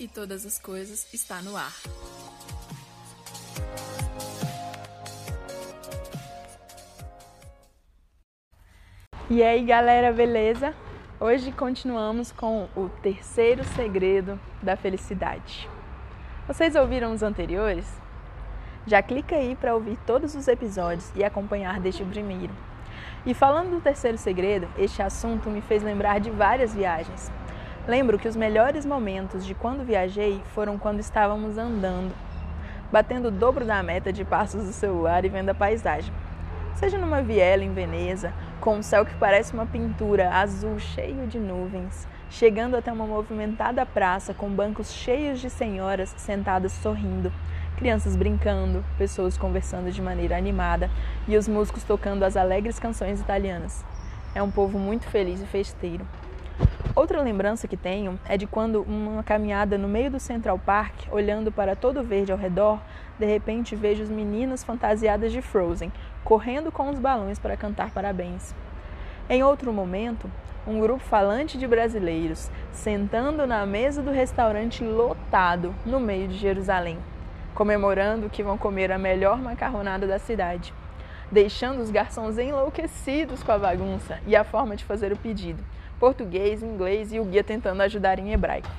e todas as coisas está no ar. E aí, galera, beleza? Hoje continuamos com o terceiro segredo da felicidade. Vocês ouviram os anteriores? Já clica aí para ouvir todos os episódios e acompanhar desde o primeiro. E falando do terceiro segredo, este assunto me fez lembrar de várias viagens. Lembro que os melhores momentos de quando viajei foram quando estávamos andando, batendo o dobro da meta de passos do celular e vendo a paisagem. Seja numa viela em Veneza, com um céu que parece uma pintura azul cheio de nuvens, chegando até uma movimentada praça com bancos cheios de senhoras sentadas sorrindo, crianças brincando, pessoas conversando de maneira animada e os músicos tocando as alegres canções italianas. É um povo muito feliz e festeiro. Outra lembrança que tenho é de quando uma caminhada no meio do Central Park, olhando para todo o verde ao redor, de repente vejo os meninos fantasiadas de Frozen, correndo com os balões para cantar parabéns. Em outro momento, um grupo falante de brasileiros sentando na mesa do restaurante lotado no meio de Jerusalém, comemorando que vão comer a melhor macarronada da cidade, deixando os garçons enlouquecidos com a bagunça e a forma de fazer o pedido português, inglês e o guia tentando ajudar em hebraico.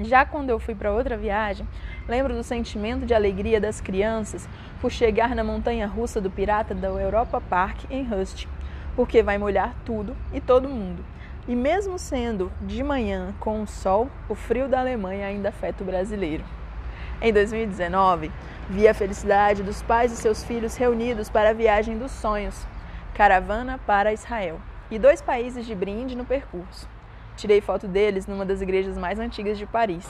Já quando eu fui para outra viagem, lembro do sentimento de alegria das crianças por chegar na montanha russa do pirata da Europa Park em Rust, porque vai molhar tudo e todo mundo. E mesmo sendo de manhã com o sol, o frio da Alemanha ainda afeta o brasileiro. Em 2019, vi a felicidade dos pais e seus filhos reunidos para a viagem dos sonhos, caravana para Israel e dois países de brinde no percurso. Tirei foto deles numa das igrejas mais antigas de Paris.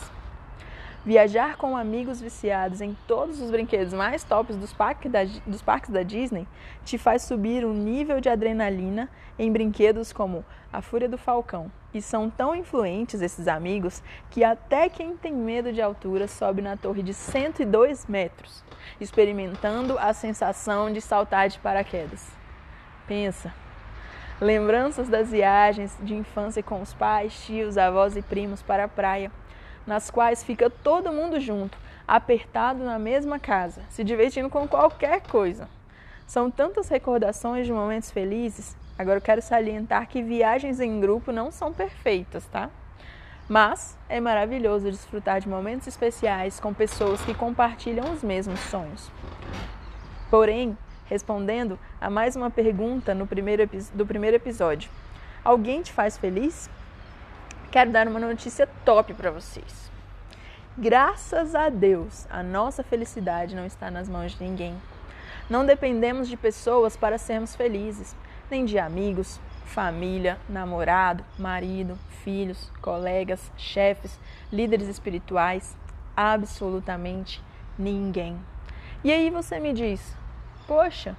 Viajar com amigos viciados em todos os brinquedos mais tops dos parques, da, dos parques da Disney te faz subir um nível de adrenalina em brinquedos como a Fúria do Falcão. E são tão influentes esses amigos que até quem tem medo de altura sobe na torre de 102 metros, experimentando a sensação de saltar de paraquedas. Pensa, Lembranças das viagens de infância com os pais, tios, avós e primos para a praia, nas quais fica todo mundo junto, apertado na mesma casa, se divertindo com qualquer coisa. São tantas recordações de momentos felizes. Agora eu quero salientar que viagens em grupo não são perfeitas, tá? Mas é maravilhoso desfrutar de momentos especiais com pessoas que compartilham os mesmos sonhos. Porém, respondendo a mais uma pergunta no primeiro, do primeiro episódio. Alguém te faz feliz? Quero dar uma notícia top para vocês. Graças a Deus, a nossa felicidade não está nas mãos de ninguém. Não dependemos de pessoas para sermos felizes, nem de amigos, família, namorado, marido, filhos, colegas, chefes, líderes espirituais, absolutamente ninguém. E aí você me diz: Poxa,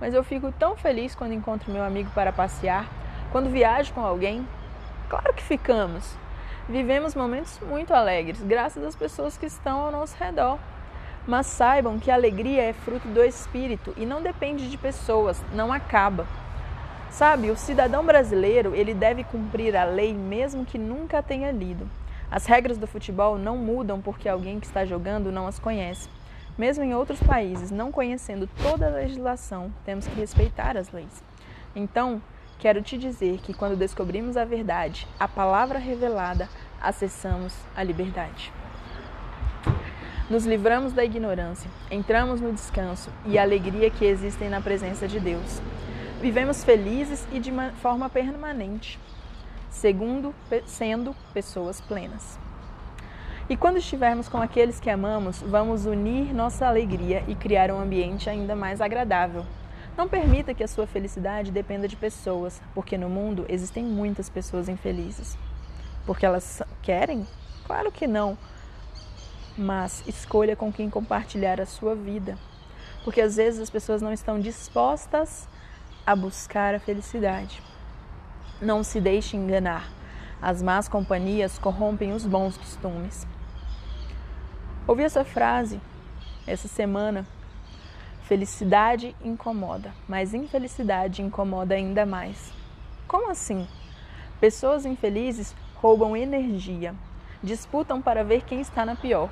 mas eu fico tão feliz quando encontro meu amigo para passear, quando viajo com alguém. Claro que ficamos. Vivemos momentos muito alegres, graças às pessoas que estão ao nosso redor. Mas saibam que a alegria é fruto do espírito e não depende de pessoas, não acaba. Sabe, o cidadão brasileiro, ele deve cumprir a lei mesmo que nunca tenha lido. As regras do futebol não mudam porque alguém que está jogando não as conhece. Mesmo em outros países, não conhecendo toda a legislação, temos que respeitar as leis. Então, quero te dizer que quando descobrimos a verdade, a palavra revelada, acessamos a liberdade. Nos livramos da ignorância, entramos no descanso e alegria que existem na presença de Deus. Vivemos felizes e de forma permanente, segundo sendo pessoas plenas. E quando estivermos com aqueles que amamos, vamos unir nossa alegria e criar um ambiente ainda mais agradável. Não permita que a sua felicidade dependa de pessoas, porque no mundo existem muitas pessoas infelizes. Porque elas querem? Claro que não. Mas escolha com quem compartilhar a sua vida. Porque às vezes as pessoas não estão dispostas a buscar a felicidade. Não se deixe enganar. As más companhias corrompem os bons costumes. Ouvi essa frase essa semana. Felicidade incomoda, mas infelicidade incomoda ainda mais. Como assim? Pessoas infelizes roubam energia. disputam para ver quem está na pior.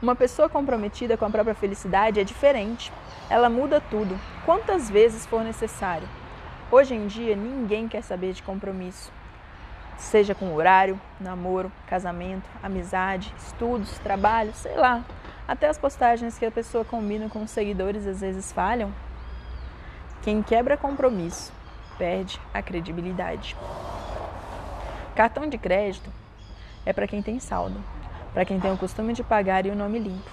Uma pessoa comprometida com a própria felicidade é diferente. Ela muda tudo, quantas vezes for necessário. Hoje em dia, ninguém quer saber de compromisso. Seja com horário, namoro, casamento, amizade, estudos, trabalho, sei lá. Até as postagens que a pessoa combina com os seguidores às vezes falham. Quem quebra compromisso perde a credibilidade. Cartão de crédito é para quem tem saldo, para quem tem o costume de pagar e o nome limpo.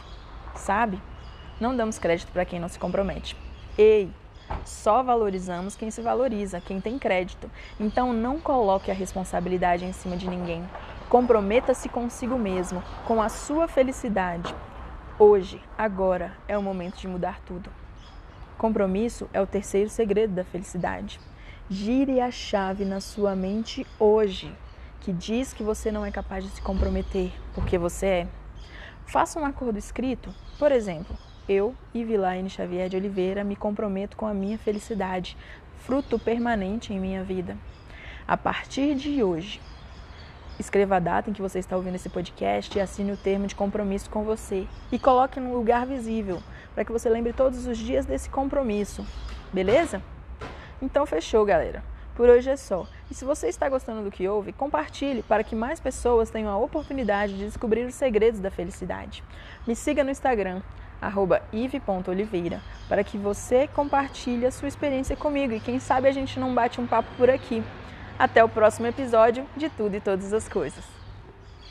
Sabe? Não damos crédito para quem não se compromete. Ei, só valorizamos quem se valoriza, quem tem crédito. Então não coloque a responsabilidade em cima de ninguém. Comprometa-se consigo mesmo, com a sua felicidade. Hoje, agora, é o momento de mudar tudo. Compromisso é o terceiro segredo da felicidade. Gire a chave na sua mente hoje, que diz que você não é capaz de se comprometer, porque você é. Faça um acordo escrito, por exemplo, eu, Ivilaine Xavier de Oliveira, me comprometo com a minha felicidade, fruto permanente em minha vida. A partir de hoje, escreva a data em que você está ouvindo esse podcast e assine o termo de compromisso com você e coloque num lugar visível, para que você lembre todos os dias desse compromisso. Beleza? Então fechou, galera. Por hoje é só. E se você está gostando do que ouve, compartilhe para que mais pessoas tenham a oportunidade de descobrir os segredos da felicidade. Me siga no Instagram, ive.oliveira, para que você compartilhe a sua experiência comigo e quem sabe a gente não bate um papo por aqui. Até o próximo episódio de Tudo e Todas as Coisas.